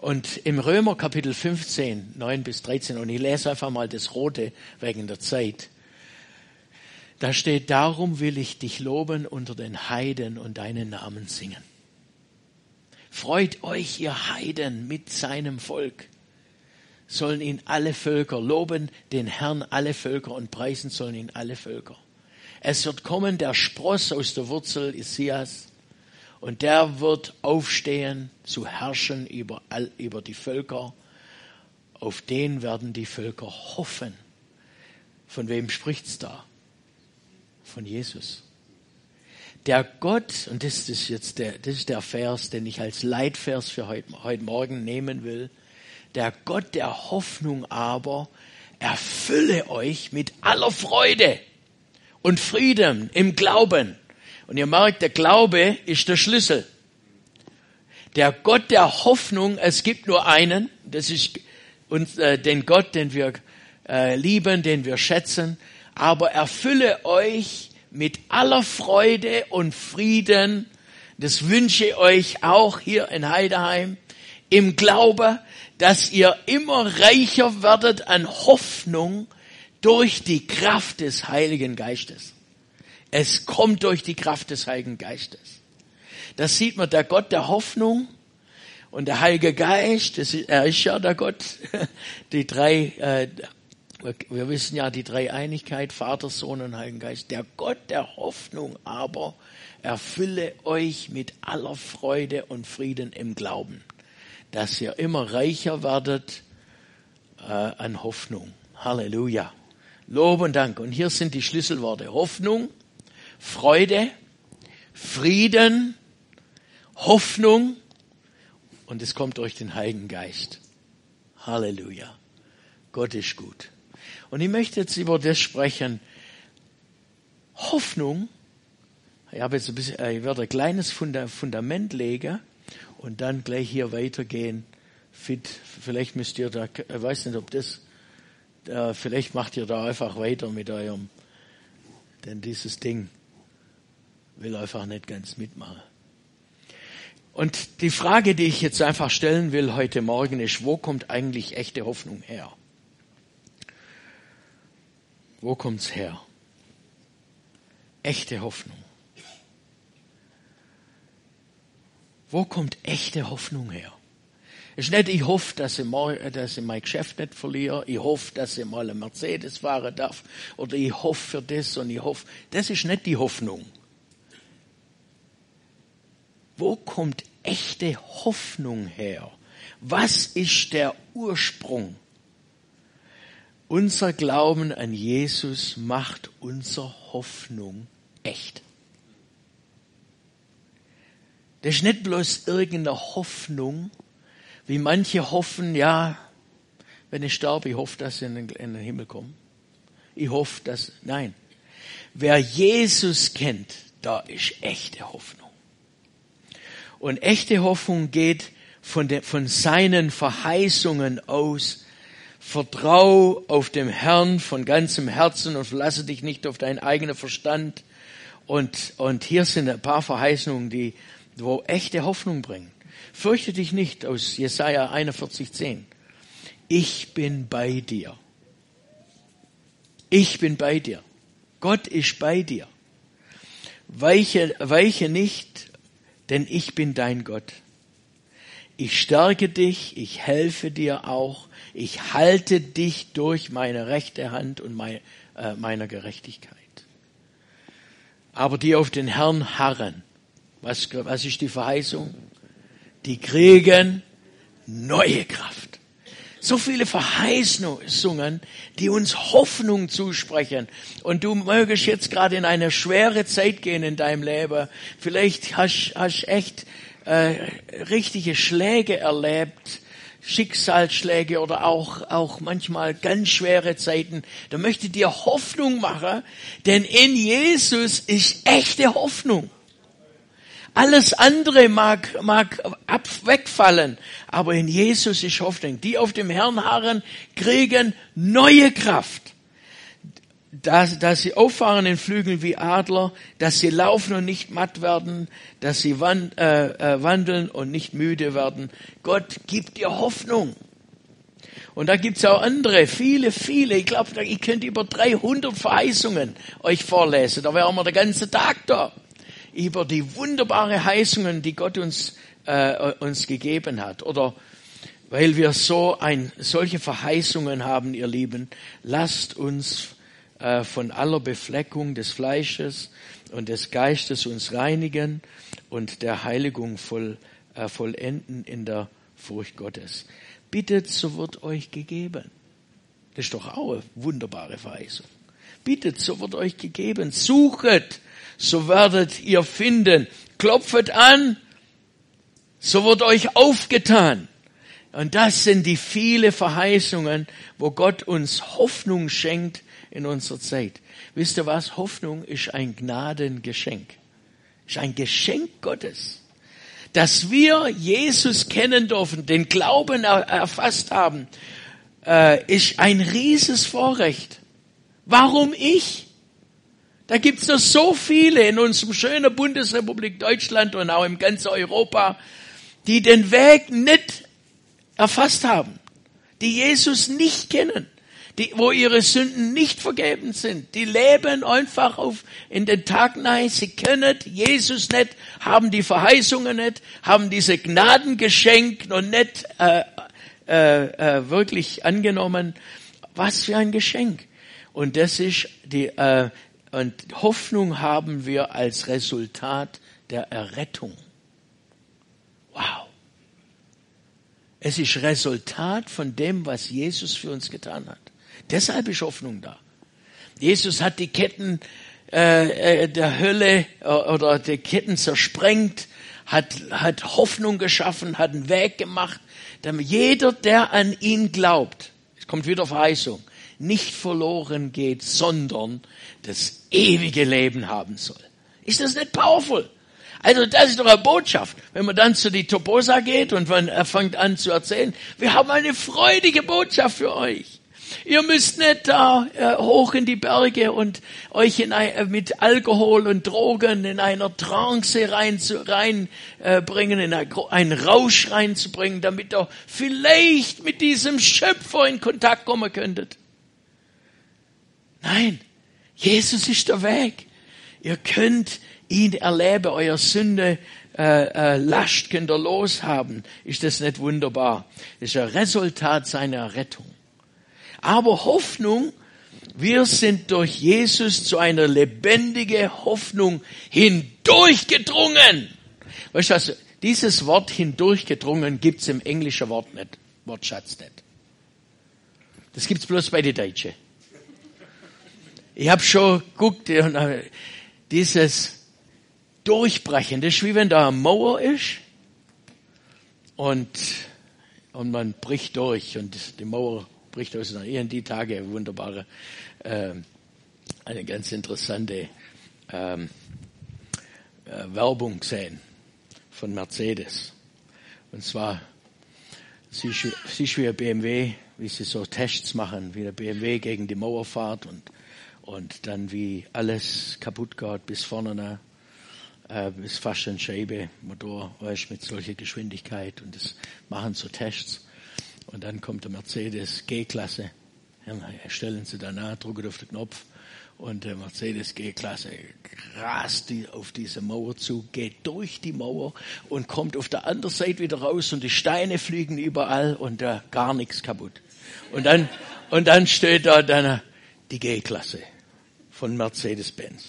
Und im Römer Kapitel 15, 9 bis 13, und ich lese einfach mal das Rote wegen der Zeit. Da steht, darum will ich dich loben unter den Heiden und deinen Namen singen. Freut euch, ihr Heiden, mit seinem Volk. Sollen ihn alle Völker loben, den Herrn alle Völker und preisen sollen ihn alle Völker. Es wird kommen der Spross aus der Wurzel Isias und der wird aufstehen zu herrschen über, all, über die Völker. Auf den werden die Völker hoffen. Von wem spricht's da? Von Jesus. Der Gott, und das ist jetzt der, das ist der Vers, den ich als Leitvers für heute, heute Morgen nehmen will. Der Gott der Hoffnung aber erfülle euch mit aller Freude und Frieden im Glauben und ihr merkt, der Glaube ist der Schlüssel. Der Gott der Hoffnung, es gibt nur einen, das ist uns, äh, den Gott, den wir äh, lieben, den wir schätzen, aber erfülle euch mit aller Freude und Frieden, das wünsche ich euch auch hier in Heideheim, im Glaube, dass ihr immer reicher werdet an Hoffnung durch die Kraft des Heiligen Geistes. Es kommt durch die Kraft des Heiligen Geistes. Das sieht man, der Gott der Hoffnung und der Heilige Geist, das ist, er ist ja der Gott, die drei, äh, wir wissen ja die Dreieinigkeit, Vater, Sohn und Heiligen Geist. Der Gott der Hoffnung aber erfülle euch mit aller Freude und Frieden im Glauben, dass ihr immer reicher werdet äh, an Hoffnung. Halleluja. Lob und Dank. Und hier sind die Schlüsselworte. Hoffnung, Freude, Frieden, Hoffnung und es kommt durch den Heiligen Geist. Halleluja. Gott ist gut. Und ich möchte jetzt über das sprechen. Hoffnung. Ich habe jetzt ein bisschen, ich werde ein kleines Fundament legen und dann gleich hier weitergehen. Fit, vielleicht müsst ihr da, ich weiß nicht, ob das, vielleicht macht ihr da einfach weiter mit eurem, denn dieses Ding will einfach nicht ganz mitmachen. Und die Frage, die ich jetzt einfach stellen will heute Morgen ist, wo kommt eigentlich echte Hoffnung her? Wo kommt's her? Echte Hoffnung. Wo kommt echte Hoffnung her? Es ist nicht, ich hoffe, dass ich, mal, dass ich mein Geschäft nicht verliere. Ich hoffe, dass ich mal ein Mercedes fahren darf. Oder ich hoffe für das und ich hoffe. Das ist nicht die Hoffnung. Wo kommt echte Hoffnung her? Was ist der Ursprung? Unser Glauben an Jesus macht unsere Hoffnung echt. Das ist nicht bloß irgendeine Hoffnung, wie manche hoffen, ja, wenn ich sterbe, ich hoffe, dass ich in den, Himmel komme. Ich hoffe, dass, nein. Wer Jesus kennt, da ist echte Hoffnung. Und echte Hoffnung geht von, de, von seinen Verheißungen aus. Vertrau auf dem Herrn von ganzem Herzen und verlasse dich nicht auf deinen eigenen Verstand. Und, und hier sind ein paar Verheißungen, die, wo echte Hoffnung bringen. Fürchte dich nicht aus Jesaja 41,10. Ich bin bei dir. Ich bin bei dir. Gott ist bei dir. Weiche, weiche nicht denn ich bin dein Gott. Ich stärke dich, ich helfe dir auch, ich halte dich durch meine rechte Hand und mein, äh, meiner Gerechtigkeit. Aber die auf den Herrn harren, was, was ist die Verheißung? Die kriegen neue Kraft. So viele Verheißungen, die uns Hoffnung zusprechen. Und du mögest jetzt gerade in eine schwere Zeit gehen in deinem Leben. Vielleicht hast du echt äh, richtige Schläge erlebt, Schicksalsschläge oder auch, auch manchmal ganz schwere Zeiten. Da möchte dir Hoffnung machen, denn in Jesus ist echte Hoffnung. Alles andere mag, mag ab, wegfallen, aber in Jesus ist Hoffnung. Die auf dem Herrn harren, kriegen neue Kraft. dass, dass sie auffahren in Flügeln wie Adler, dass sie laufen und nicht matt werden, dass sie wand, äh, äh, wandeln und nicht müde werden. Gott gibt dir Hoffnung. Und da gibt's auch andere, viele, viele. Ich glaube, ich könnte über 300 Verheißungen euch vorlesen. Da wären wir den ganzen Tag da. Über die wunderbare Heißungen, die Gott uns, äh, uns gegeben hat. Oder weil wir so ein, solche Verheißungen haben, ihr Lieben, lasst uns äh, von aller Befleckung des Fleisches und des Geistes uns reinigen und der Heiligung voll, äh, vollenden in der Furcht Gottes. Bittet, so wird euch gegeben. Das ist doch auch eine wunderbare Verheißung. Bittet, so wird euch gegeben. Suchet, so werdet ihr finden. Klopfet an, so wird euch aufgetan. Und das sind die viele Verheißungen, wo Gott uns Hoffnung schenkt in unserer Zeit. Wisst ihr was? Hoffnung ist ein Gnadengeschenk. Ist ein Geschenk Gottes. Dass wir Jesus kennen dürfen, den Glauben erfasst haben, äh, ist ein rieses Vorrecht. Warum ich? Da gibt's noch so viele in unserem schönen Bundesrepublik Deutschland und auch im ganzen Europa, die den Weg nicht erfasst haben, die Jesus nicht kennen, die, wo ihre Sünden nicht vergeben sind. Die leben einfach auf, in den Tag nein. Sie können Jesus nicht, haben die Verheißungen nicht, haben diese Gnadengeschenk noch nicht äh, äh, äh, wirklich angenommen. Was für ein Geschenk. Und das ist die, äh, und Hoffnung haben wir als Resultat der Errettung. Wow. Es ist Resultat von dem, was Jesus für uns getan hat. Deshalb ist Hoffnung da. Jesus hat die Ketten äh, äh, der Hölle äh, oder die Ketten zersprengt, hat, hat Hoffnung geschaffen, hat einen Weg gemacht, damit jeder, der an ihn glaubt, es kommt wieder Verheißung, nicht verloren geht, sondern das ewige Leben haben soll. Ist das nicht powerful? Also das ist doch eine Botschaft. Wenn man dann zu die Toposa geht und man fängt an zu erzählen, wir haben eine freudige Botschaft für euch. Ihr müsst nicht da äh, hoch in die Berge und euch in ein, äh, mit Alkohol und Drogen in einer Trance reinbringen, rein, äh, in einen Rausch reinzubringen, damit ihr vielleicht mit diesem Schöpfer in Kontakt kommen könntet. Nein, Jesus ist der Weg. Ihr könnt ihn erleben, euer Sünde äh, äh, Last könnt ihr loshaben. Ist das nicht wunderbar? Das ist ein Resultat seiner Rettung. Aber Hoffnung, wir sind durch Jesus zu einer lebendigen Hoffnung hindurchgedrungen. Weißt du, also, dieses Wort hindurchgedrungen gibt's im englischen Wort nicht, Wortschatz nicht. Das gibt's bloß bei den Deutschen. Ich habe schon geguckt, dieses Durchbrechen, das ist wie wenn da eine Mauer ist und, und man bricht durch und die Mauer bricht auseinander. Ich habe die Tage wunderbare, äh, eine ganz interessante ähm, äh, Werbung gesehen von Mercedes. Und zwar, siehst du wie BMW, wie sie so Tests machen, wie der BMW gegen die Mauer fährt und, und dann wie alles kaputt geht bis vorne nach äh, bis fast ein Scheibe, Motor, weißt, mit solcher Geschwindigkeit und das machen so Tests. Und dann kommt der Mercedes G-Klasse. Stellen Sie danach, drücken auf den Knopf und der Mercedes G-Klasse rast die auf diese Mauer zu, geht durch die Mauer und kommt auf der anderen Seite wieder raus und die Steine fliegen überall und da gar nichts kaputt. Und dann, und dann steht da dann die G-Klasse von Mercedes-Benz.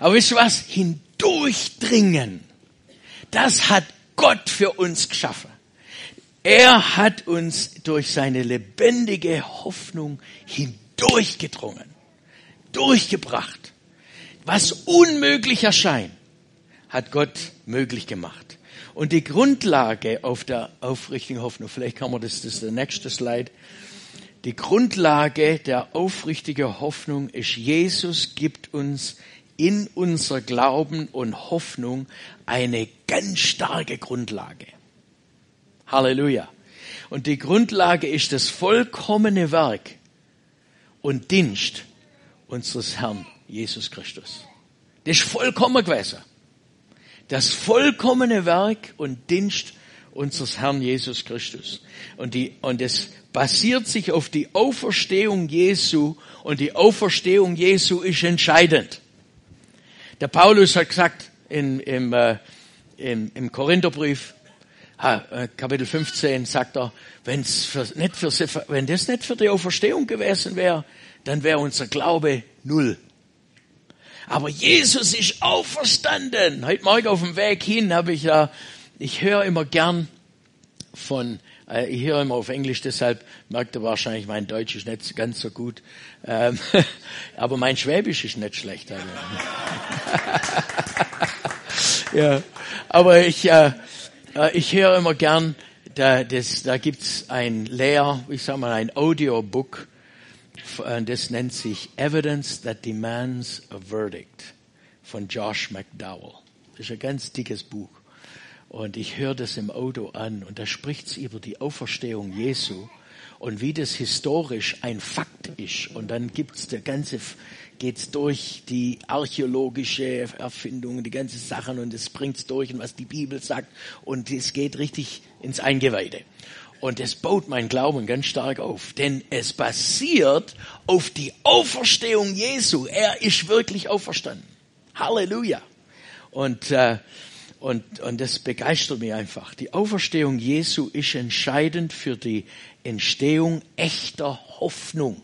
Aber wisst ihr was? Hindurchdringen. Das hat Gott für uns geschaffen. Er hat uns durch seine lebendige Hoffnung hindurchgedrungen, durchgebracht. Was unmöglich erscheint, hat Gott möglich gemacht. Und die Grundlage auf der aufrichtigen Hoffnung, vielleicht kann man das, das ist der nächste Slide. Die Grundlage der aufrichtigen Hoffnung ist, Jesus gibt uns in unser Glauben und Hoffnung eine ganz starke Grundlage. Halleluja. Und die Grundlage ist das vollkommene Werk und Dienst unseres Herrn Jesus Christus. Das ist vollkommen gewesen. Das vollkommene Werk und Dienst unseres Herrn Jesus Christus. Und die, und es basiert sich auf die Auferstehung Jesu und die Auferstehung Jesu ist entscheidend. Der Paulus hat gesagt in, im, äh, im, im Korintherbrief, äh, Kapitel 15, sagt er, wenn's für, nicht für, wenn das nicht für die Auferstehung gewesen wäre, dann wäre unser Glaube null. Aber Jesus ist auferstanden. Heute Morgen auf dem Weg hin habe ich ja, ich höre immer gern von, äh, ich höre immer auf Englisch, deshalb merkt ihr wahrscheinlich, mein Deutsch ist nicht ganz so gut. Ähm, aber mein Schwäbisch ist nicht schlecht. Also. ja, aber ich, äh, äh, ich höre immer gern, da, das, da gibt's ein Lehr, ich sag mal ein Audiobook, äh, das nennt sich Evidence That Demands a Verdict von Josh McDowell. Das ist ein ganz dickes Buch. Und ich höre das im Auto an und da spricht es über die Auferstehung Jesu und wie das historisch ein Fakt ist. Und dann gibt's der ganze, geht's durch die archäologische Erfindung, die ganze Sachen und es bringt's durch und was die Bibel sagt und es geht richtig ins Eingeweide. Und es baut mein Glauben ganz stark auf, denn es basiert auf die Auferstehung Jesu. Er ist wirklich auferstanden. Halleluja. Und, äh, und, und das begeistert mich einfach. Die Auferstehung Jesu ist entscheidend für die Entstehung echter Hoffnung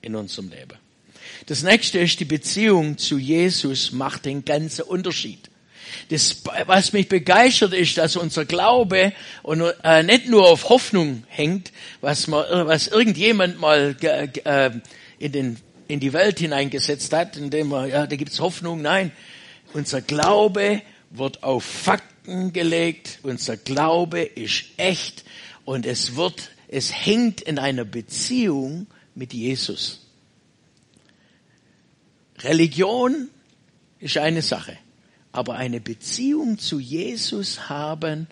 in unserem Leben. Das nächste ist, die Beziehung zu Jesus macht den ganzen Unterschied. Das, was mich begeistert ist, dass unser Glaube und, äh, nicht nur auf Hoffnung hängt, was, man, was irgendjemand mal äh, in, den, in die Welt hineingesetzt hat, indem man, ja, da gibt's Hoffnung. Nein, unser Glaube wird auf Fakten gelegt, unser Glaube ist echt und es wird, es hängt in einer Beziehung mit Jesus. Religion ist eine Sache aber eine Beziehung zu Jesus haben,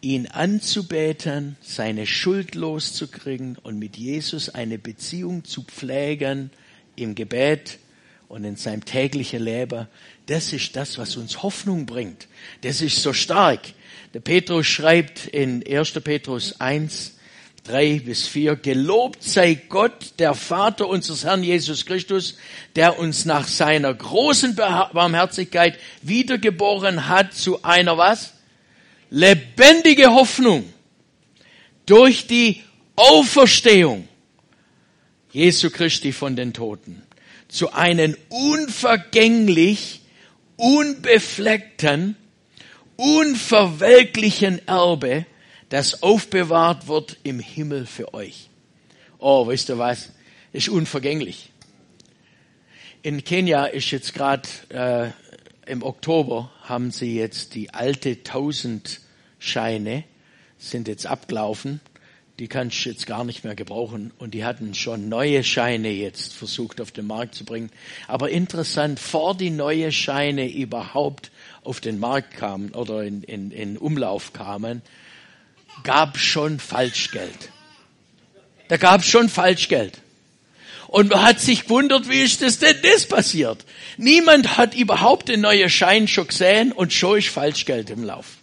ihn anzubeten, seine Schuld loszukriegen und mit Jesus eine Beziehung zu pflegen im Gebet und in seinem täglichen Leben, das ist das, was uns Hoffnung bringt. Das ist so stark. Der Petrus schreibt in 1. Petrus 1, drei bis vier. Gelobt sei Gott, der Vater unseres Herrn Jesus Christus, der uns nach seiner großen Barmherzigkeit wiedergeboren hat zu einer was? Lebendige Hoffnung durch die Auferstehung Jesu Christi von den Toten zu einem unvergänglich, unbefleckten, unverwelklichen Erbe, das aufbewahrt wird im Himmel für euch. Oh, weißt du was? Ist unvergänglich. In Kenia ist jetzt gerade äh, im Oktober haben sie jetzt die alte Tausendscheine sind jetzt abgelaufen. Die kannst du jetzt gar nicht mehr gebrauchen. Und die hatten schon neue Scheine jetzt versucht auf den Markt zu bringen. Aber interessant, vor die neue Scheine überhaupt auf den Markt kamen oder in, in, in Umlauf kamen, gab schon Falschgeld. Da gab schon Falschgeld. Und man hat sich gewundert, wie ist das denn das passiert? Niemand hat überhaupt den neuen Schein schon gesehen und schon ist Falschgeld im Lauf.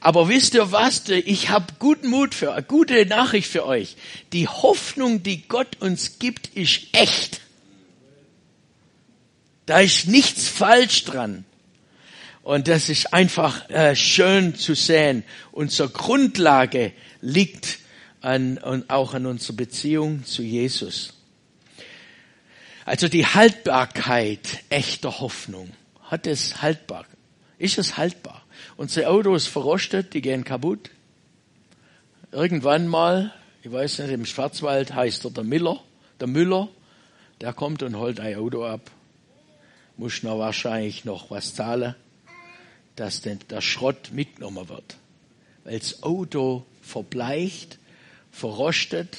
Aber wisst ihr was? Ich habe guten Mut für, eine gute Nachricht für euch. Die Hoffnung, die Gott uns gibt, ist echt. Da ist nichts falsch dran. Und das ist einfach äh, schön zu sehen. Unsere Grundlage liegt an, und auch an unserer Beziehung zu Jesus. Also die Haltbarkeit echter Hoffnung. Hat es haltbar? Ist es haltbar? Unsere Autos verrostet, die gehen kaputt. Irgendwann mal, ich weiß nicht, im Schwarzwald heißt er der Miller, der Müller, der kommt und holt ein Auto ab. Muss noch wahrscheinlich noch was zahlen dass denn der Schrott mitgenommen wird. Weil das Auto verbleicht, verrostet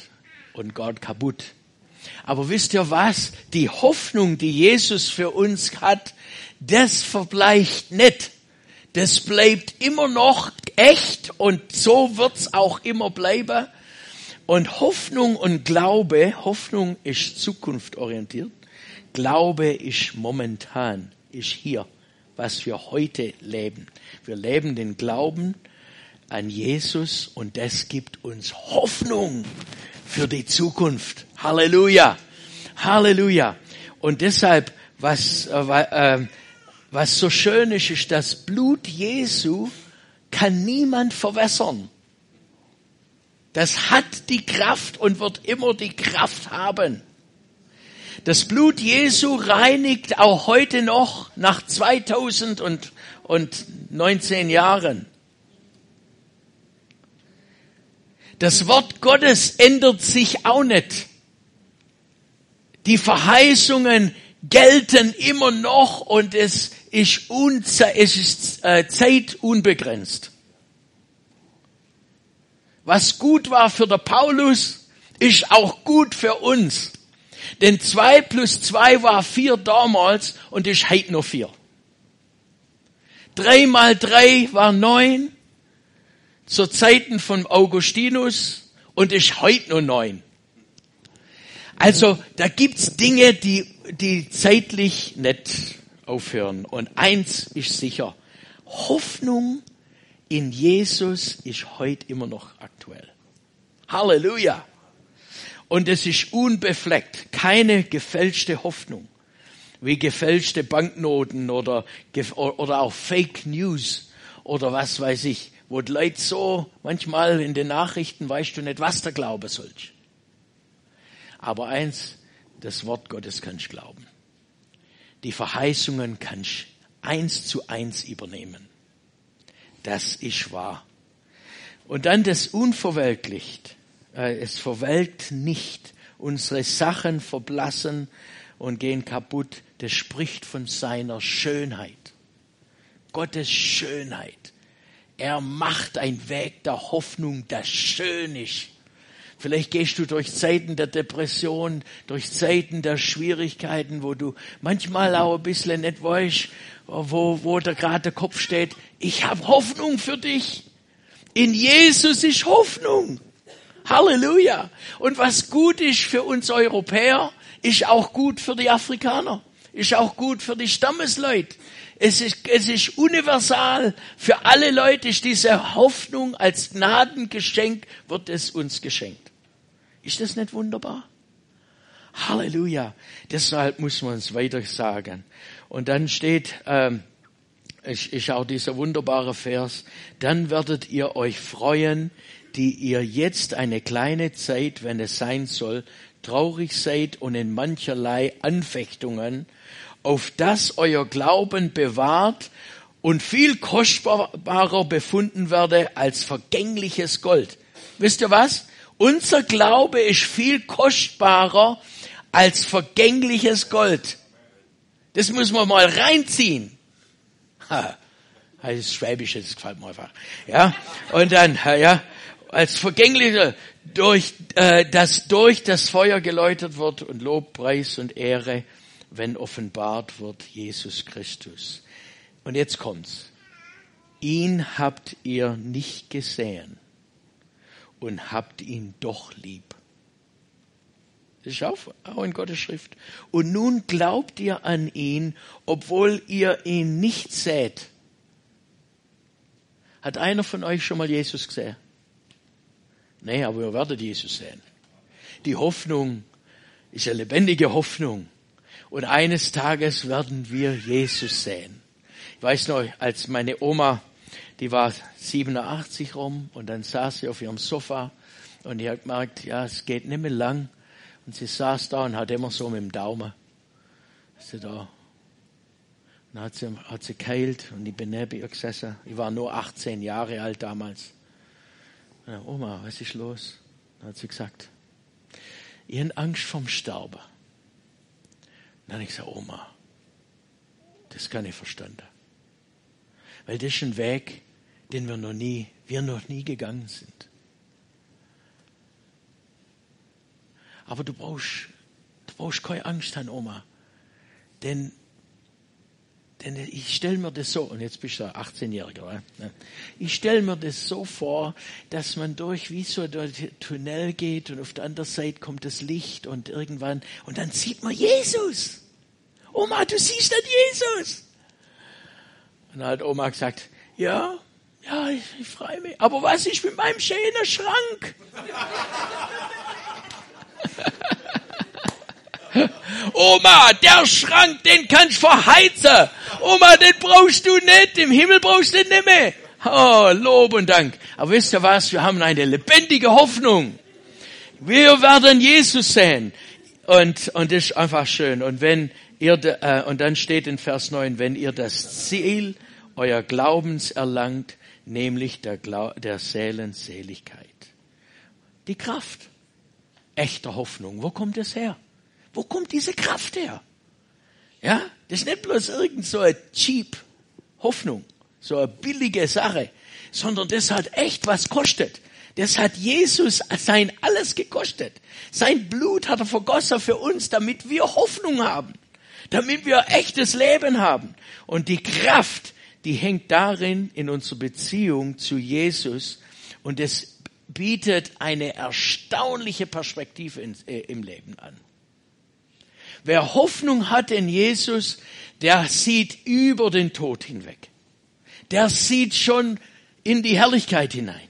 und geht kaputt. Aber wisst ihr was? Die Hoffnung, die Jesus für uns hat, das verbleicht nicht. Das bleibt immer noch echt und so wird's auch immer bleiben. Und Hoffnung und Glaube, Hoffnung ist zukunftorientiert Glaube ist momentan, ist hier, was wir heute leben. Wir leben den Glauben an Jesus und das gibt uns Hoffnung für die Zukunft. Halleluja. Halleluja. Und deshalb, was, äh, äh, was so schön ist, ist, das Blut Jesu kann niemand verwässern. Das hat die Kraft und wird immer die Kraft haben. Das Blut Jesu reinigt auch heute noch nach 2019 Jahren. Das Wort Gottes ändert sich auch nicht. Die Verheißungen gelten immer noch und es ist, unze es ist äh, Zeit unbegrenzt. Was gut war für der Paulus, ist auch gut für uns. Denn zwei plus zwei war vier damals und ist heute noch vier. Drei mal drei war neun zur Zeiten von Augustinus und ist heute nur neun. Also da gibt's Dinge, die, die zeitlich nicht aufhören. Und eins ist sicher, Hoffnung in Jesus ist heute immer noch aktuell. Halleluja. Und es ist unbefleckt, keine gefälschte Hoffnung, wie gefälschte Banknoten oder, oder auch Fake News oder was weiß ich wo die Leute so manchmal in den Nachrichten weißt du nicht, was der Glaube soll. Aber eins, das Wort Gottes kannst glauben. Die Verheißungen kannst eins zu eins übernehmen. Das ist wahr. Und dann das unverweltlicht. Äh, es verwelkt nicht. Unsere Sachen verblassen und gehen kaputt. Das spricht von seiner Schönheit. Gottes Schönheit. Er macht einen Weg der Hoffnung, der schön ist. Vielleicht gehst du durch Zeiten der Depression, durch Zeiten der Schwierigkeiten, wo du manchmal auch ein bisschen nicht weißt, wo, wo da gerade der Kopf steht. Ich habe Hoffnung für dich. In Jesus ist Hoffnung. Halleluja. Und was gut ist für uns Europäer, ist auch gut für die Afrikaner, ist auch gut für die Stammesleute. Es ist, es ist universal. Für alle Leute ist diese Hoffnung als Gnadengeschenk, wird es uns geschenkt. Ist das nicht wunderbar? Halleluja. Deshalb muss man es weiter sagen. Und dann steht, ähm, ist, ist auch dieser wunderbare Vers, dann werdet ihr euch freuen, die ihr jetzt eine kleine Zeit, wenn es sein soll, traurig seid und in mancherlei Anfechtungen auf das euer Glauben bewahrt und viel kostbarer befunden werde als vergängliches Gold. Wisst ihr was? Unser Glaube ist viel kostbarer als vergängliches Gold. Das muss man mal reinziehen. Ha, das ist Schwäbisch, das gefällt mir einfach. Ja, und dann, ja, als vergänglicher, durch, äh, das durch das Feuer geläutert wird und Lob, Preis und Ehre wenn offenbart wird Jesus Christus. Und jetzt kommt's. Ihn habt ihr nicht gesehen und habt ihn doch lieb. Das ist auch, in Gottes Schrift. Und nun glaubt ihr an ihn, obwohl ihr ihn nicht seht. Hat einer von euch schon mal Jesus gesehen? Nee, aber ihr werdet Jesus sehen. Die Hoffnung ist eine lebendige Hoffnung. Und eines Tages werden wir Jesus sehen. Ich weiß noch, als meine Oma, die war 87 rum und dann saß sie auf ihrem Sofa und die hat gemerkt, ja, es geht nicht mehr lang. Und sie saß da und hat immer so mit dem Daumen, sie da. Und dann hat sie, hat sie geheilt und ich bin neben ihr gesessen. Ich war nur 18 Jahre alt damals. Und Oma, was ist los? Dann hat sie gesagt, habe Angst vom Sterben. Dann habe ich gesagt, Oma, das kann ich verstanden. Weil das ist ein Weg, den wir noch nie, wir noch nie gegangen sind. Aber du brauchst, du brauchst keine Angst haben, Oma. Denn, denn ich stelle mir das so, und jetzt bist du 18-Jähriger, ich stelle mir das so vor, dass man durch wie so den Tunnel geht und auf der anderen Seite kommt das Licht und irgendwann, und dann sieht man Jesus. Oma, du siehst den Jesus. Und dann hat Oma gesagt, ja, ja, ich, ich freue mich. Aber was ist mit meinem schönen Schrank? Oma, der Schrank, den kannst du verheizen. Oma, den brauchst du nicht. Im Himmel brauchst du den nicht mehr. Oh, Lob und Dank. Aber wisst ihr was? Wir haben eine lebendige Hoffnung. Wir werden Jesus sehen. Und, und das ist einfach schön. Und wenn ihr, äh, und dann steht in Vers 9, wenn ihr das Ziel euer Glaubens erlangt, nämlich der, Glau der Seelenseligkeit. Die Kraft echter Hoffnung. Wo kommt es her? Wo kommt diese Kraft her? Ja, das ist nicht bloß irgend so eine cheap Hoffnung, so eine billige Sache, sondern das hat echt was kostet. Das hat Jesus sein alles gekostet. Sein Blut hat er vergossen für uns, damit wir Hoffnung haben, damit wir echtes Leben haben. Und die Kraft, die hängt darin in unserer Beziehung zu Jesus und es bietet eine erstaunliche Perspektive in, äh, im Leben an. Wer Hoffnung hat in Jesus, der sieht über den Tod hinweg. Der sieht schon in die Herrlichkeit hinein.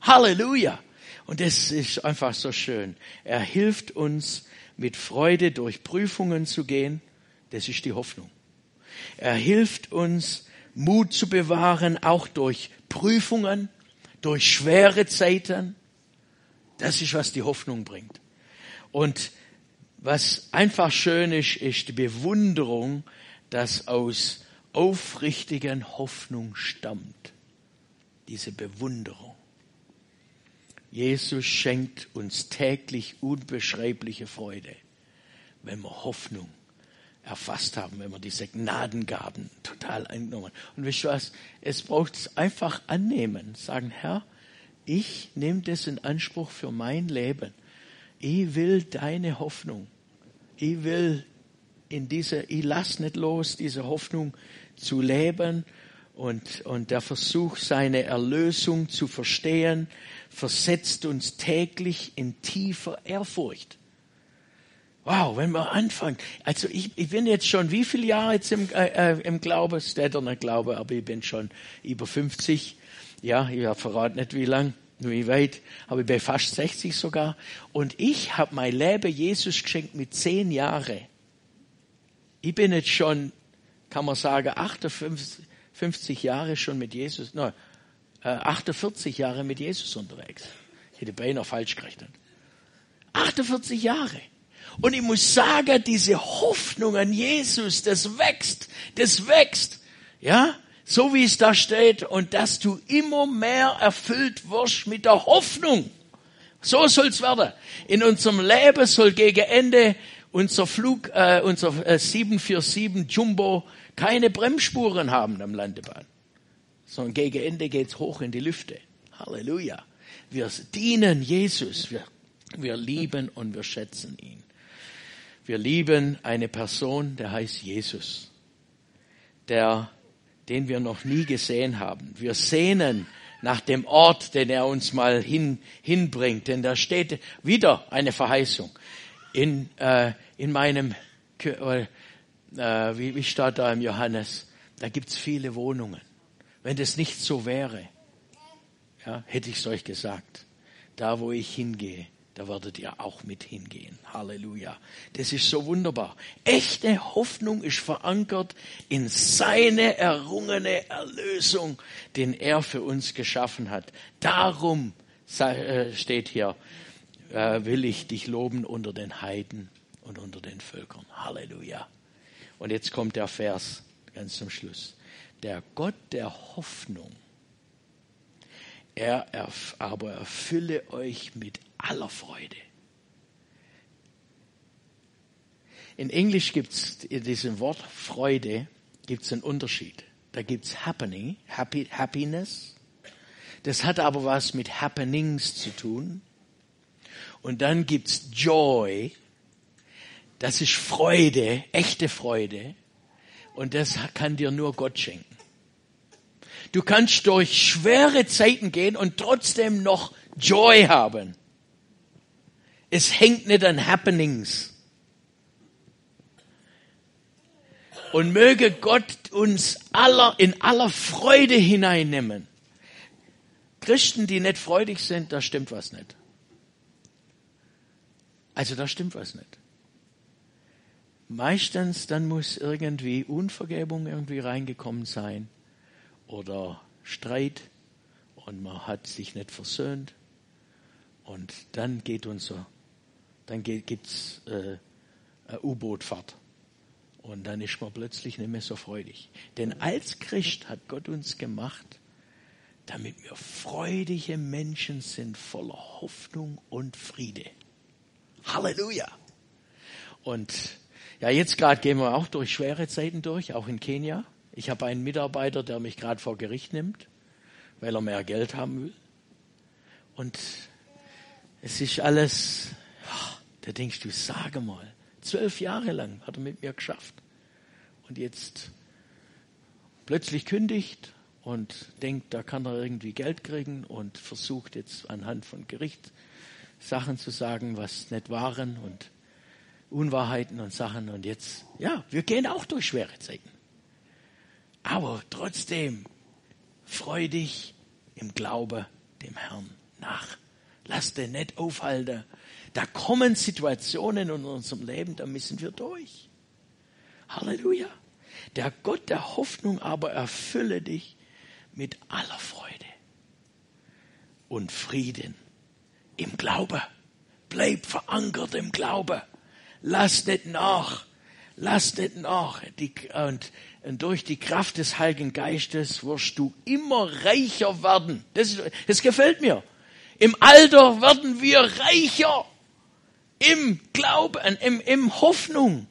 Halleluja. Und das ist einfach so schön. Er hilft uns mit Freude durch Prüfungen zu gehen. Das ist die Hoffnung. Er hilft uns Mut zu bewahren, auch durch Prüfungen, durch schwere Zeiten. Das ist, was die Hoffnung bringt. Und was einfach schön ist, ist die Bewunderung, das aus aufrichtigen Hoffnung stammt. Diese Bewunderung. Jesus schenkt uns täglich unbeschreibliche Freude, wenn wir Hoffnung erfasst haben, wenn wir diese Gnadengaben total eingenommen. Und wisst ihr was? Es braucht es einfach annehmen, sagen, Herr, ich nehme das in Anspruch für mein Leben. Ich will deine Hoffnung. Ich will in dieser, ich lass nicht los, diese Hoffnung zu leben und, und der Versuch, seine Erlösung zu verstehen, versetzt uns täglich in tiefer Ehrfurcht. Wow, wenn wir anfangen. Also ich, ich bin jetzt schon wie viele Jahre jetzt im, äh, äh im Glaube, Städterner Glaube, aber ich bin schon über 50. Ja, ich verrate nicht wie lang wie weit, aber ich bin fast 60 sogar. Und ich habe mein Leben Jesus geschenkt mit zehn Jahren. Ich bin jetzt schon, kann man sagen, 58 Jahre schon mit Jesus, nein, 48 Jahre mit Jesus unterwegs. Ich hätte beinahe falsch gerechnet. 48 Jahre. Und ich muss sagen, diese Hoffnung an Jesus, das wächst, das wächst. Ja? so wie es da steht, und dass du immer mehr erfüllt wirst mit der Hoffnung. So soll's werden. In unserem Leben soll gegen Ende unser Flug, äh, unser äh, 747 Jumbo keine Bremsspuren haben am Landebahn, sondern gegen Ende geht's hoch in die Lüfte. Halleluja. Wir dienen Jesus. Wir, wir lieben und wir schätzen ihn. Wir lieben eine Person, der heißt Jesus, der den wir noch nie gesehen haben. Wir sehnen nach dem Ort, den er uns mal hin, hinbringt. Denn da steht wieder eine Verheißung. In, äh, in meinem, äh, wie, wie steht da im Johannes, da gibt's viele Wohnungen. Wenn das nicht so wäre, ja, hätte ich es euch gesagt. Da, wo ich hingehe, da werdet ihr auch mit hingehen. Halleluja. Das ist so wunderbar. Echte Hoffnung ist verankert in seine errungene Erlösung, den er für uns geschaffen hat. Darum äh, steht hier, äh, will ich dich loben unter den Heiden und unter den Völkern. Halleluja. Und jetzt kommt der Vers ganz zum Schluss. Der Gott der Hoffnung er aber erfülle euch mit aller Freude. In Englisch gibt es in diesem Wort Freude gibt's einen Unterschied. Da gibt's Happening, happy, Happiness. Das hat aber was mit Happenings zu tun. Und dann gibt's Joy. Das ist Freude, echte Freude. Und das kann dir nur Gott schenken. Du kannst durch schwere Zeiten gehen und trotzdem noch Joy haben. Es hängt nicht an Happenings. Und möge Gott uns aller in aller Freude hineinnehmen. Christen, die nicht freudig sind, da stimmt was nicht. Also da stimmt was nicht. Meistens dann muss irgendwie Unvergebung irgendwie reingekommen sein oder Streit und man hat sich nicht versöhnt und dann geht unser, dann gibt's äh, eine U-Bootfahrt und dann ist man plötzlich nicht mehr so freudig. Denn als Christ hat Gott uns gemacht, damit wir freudige Menschen sind, voller Hoffnung und Friede. Halleluja! Und ja, jetzt gerade gehen wir auch durch schwere Zeiten durch, auch in Kenia. Ich habe einen Mitarbeiter, der mich gerade vor Gericht nimmt, weil er mehr Geld haben will. Und es ist alles, da denkst du, sage mal, zwölf Jahre lang hat er mit mir geschafft. Und jetzt plötzlich kündigt und denkt, da kann er irgendwie Geld kriegen und versucht jetzt anhand von Gericht Sachen zu sagen, was nicht waren und Unwahrheiten und Sachen. Und jetzt, ja, wir gehen auch durch schwere Zeiten. Aber trotzdem, freu dich im Glaube dem Herrn nach. Lass dich nicht aufhalten. Da kommen Situationen in unserem Leben, da müssen wir durch. Halleluja. Der Gott der Hoffnung aber erfülle dich mit aller Freude und Frieden im Glaube. Bleib verankert im Glaube. Lass nicht nach. Lass nicht nach. Die, und, und, durch die Kraft des Heiligen Geistes wirst du immer reicher werden. Das, das gefällt mir. Im Alter werden wir reicher. Im Glauben, im, im Hoffnung.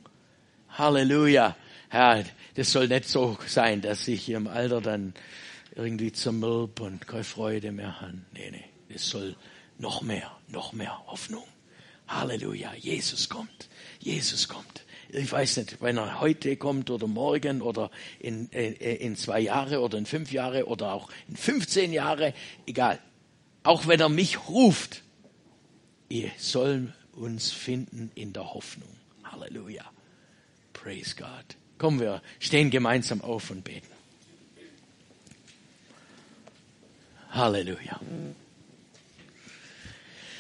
Halleluja. Herr, das soll nicht so sein, dass ich im Alter dann irgendwie zermürb und keine Freude mehr habe. Nee, nee. Es soll noch mehr, noch mehr Hoffnung. Halleluja. Jesus kommt. Jesus kommt. Ich weiß nicht, wenn er heute kommt oder morgen oder in, in, in zwei Jahre oder in fünf Jahre oder auch in 15 Jahre, egal. Auch wenn er mich ruft, ihr sollen uns finden in der Hoffnung. Halleluja. Praise God. Kommen wir, stehen gemeinsam auf und beten. Halleluja.